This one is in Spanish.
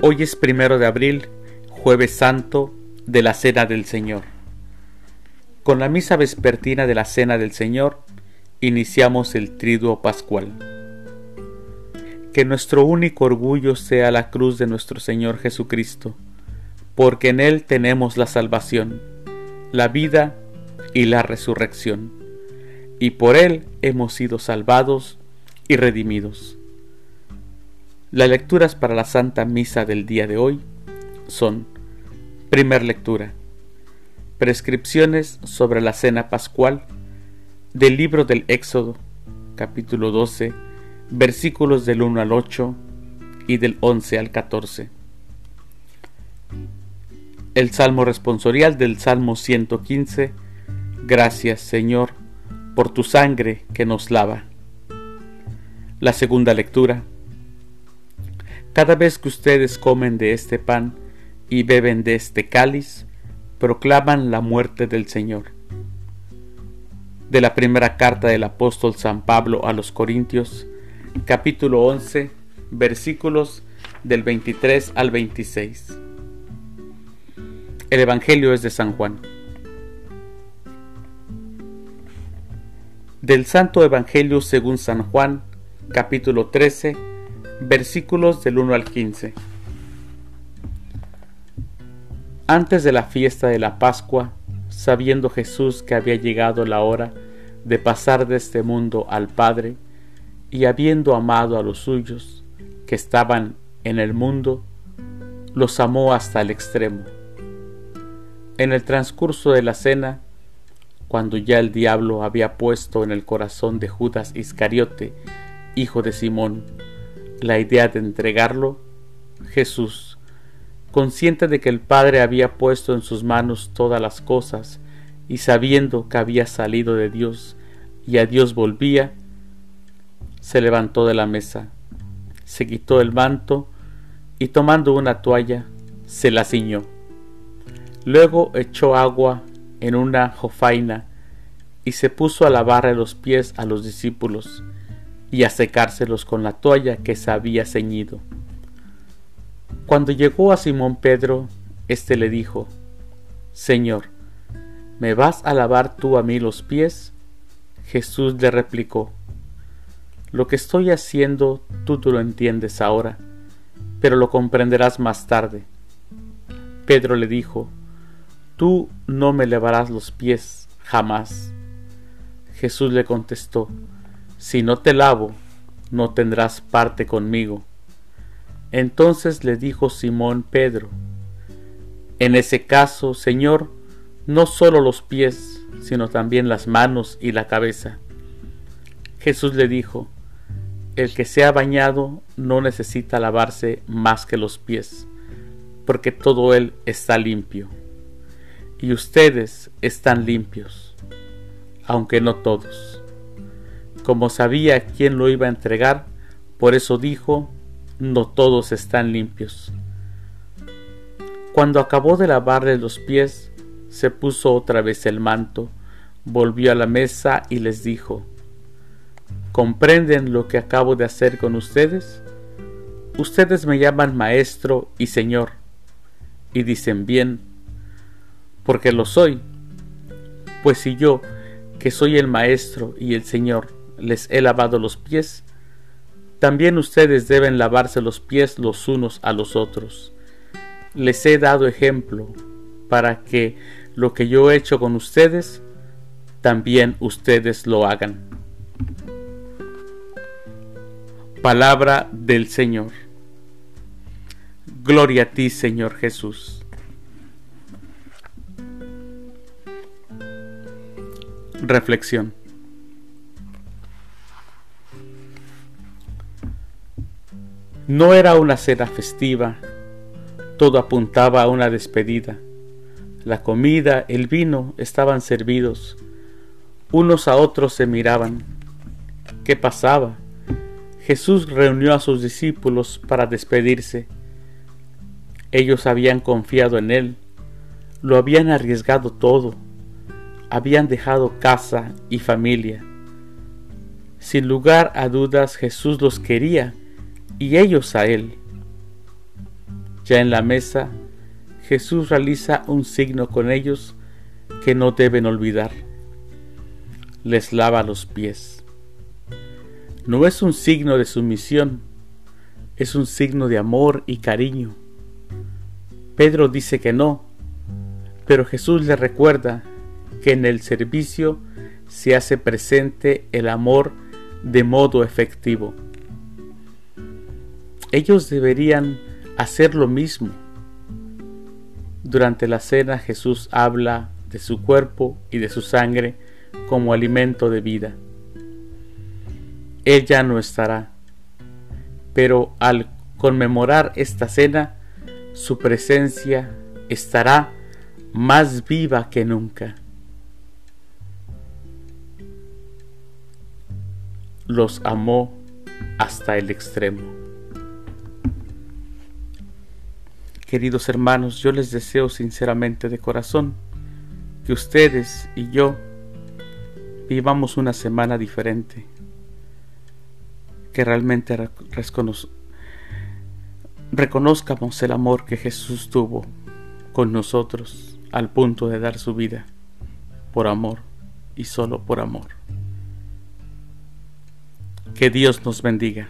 Hoy es primero de abril, jueves santo de la Cena del Señor. Con la misa vespertina de la Cena del Señor iniciamos el triduo pascual. Que nuestro único orgullo sea la cruz de nuestro Señor Jesucristo, porque en Él tenemos la salvación, la vida y la resurrección, y por Él hemos sido salvados y redimidos. Las lecturas para la Santa Misa del día de hoy son, primer lectura, prescripciones sobre la cena pascual del libro del Éxodo, capítulo 12, versículos del 1 al 8 y del 11 al 14. El Salmo responsorial del Salmo 115, Gracias Señor por tu sangre que nos lava. La segunda lectura, cada vez que ustedes comen de este pan y beben de este cáliz, proclaman la muerte del Señor. De la primera carta del apóstol San Pablo a los Corintios, capítulo 11, versículos del 23 al 26. El Evangelio es de San Juan. Del Santo Evangelio según San Juan, capítulo 13, versículos del 1 al 15. Antes de la fiesta de la Pascua, sabiendo Jesús que había llegado la hora de pasar de este mundo al Padre, y habiendo amado a los suyos que estaban en el mundo, los amó hasta el extremo. En el transcurso de la cena, cuando ya el diablo había puesto en el corazón de Judas Iscariote, hijo de Simón, la idea de entregarlo, Jesús, consciente de que el Padre había puesto en sus manos todas las cosas y sabiendo que había salido de Dios y a Dios volvía, se levantó de la mesa, se quitó el manto y tomando una toalla se la ciñó. Luego echó agua en una jofaina y se puso a lavarle los pies a los discípulos y a secárselos con la toalla que se había ceñido. Cuando llegó a Simón Pedro, éste le dijo, Señor, ¿me vas a lavar tú a mí los pies? Jesús le replicó, Lo que estoy haciendo tú, tú lo entiendes ahora, pero lo comprenderás más tarde. Pedro le dijo, Tú no me lavarás los pies jamás. Jesús le contestó, si no te lavo, no tendrás parte conmigo. Entonces le dijo Simón Pedro, En ese caso, Señor, no solo los pies, sino también las manos y la cabeza. Jesús le dijo, El que se ha bañado no necesita lavarse más que los pies, porque todo él está limpio. Y ustedes están limpios, aunque no todos como sabía quién lo iba a entregar, por eso dijo, no todos están limpios. Cuando acabó de lavarle los pies, se puso otra vez el manto, volvió a la mesa y les dijo, ¿comprenden lo que acabo de hacer con ustedes? Ustedes me llaman maestro y señor, y dicen bien, porque lo soy. Pues si yo, que soy el maestro y el señor, les he lavado los pies, también ustedes deben lavarse los pies los unos a los otros. Les he dado ejemplo para que lo que yo he hecho con ustedes, también ustedes lo hagan. Palabra del Señor. Gloria a ti, Señor Jesús. Reflexión. No era una cena festiva, todo apuntaba a una despedida. La comida, el vino estaban servidos. Unos a otros se miraban. ¿Qué pasaba? Jesús reunió a sus discípulos para despedirse. Ellos habían confiado en Él, lo habían arriesgado todo, habían dejado casa y familia. Sin lugar a dudas Jesús los quería y ellos a él. Ya en la mesa, Jesús realiza un signo con ellos que no deben olvidar. Les lava los pies. No es un signo de sumisión, es un signo de amor y cariño. Pedro dice que no, pero Jesús le recuerda que en el servicio se hace presente el amor de modo efectivo. Ellos deberían hacer lo mismo. Durante la cena Jesús habla de su cuerpo y de su sangre como alimento de vida. Él ya no estará, pero al conmemorar esta cena, su presencia estará más viva que nunca. Los amó hasta el extremo. Queridos hermanos, yo les deseo sinceramente de corazón que ustedes y yo vivamos una semana diferente, que realmente reconozcamos el amor que Jesús tuvo con nosotros al punto de dar su vida por amor y solo por amor. Que Dios nos bendiga.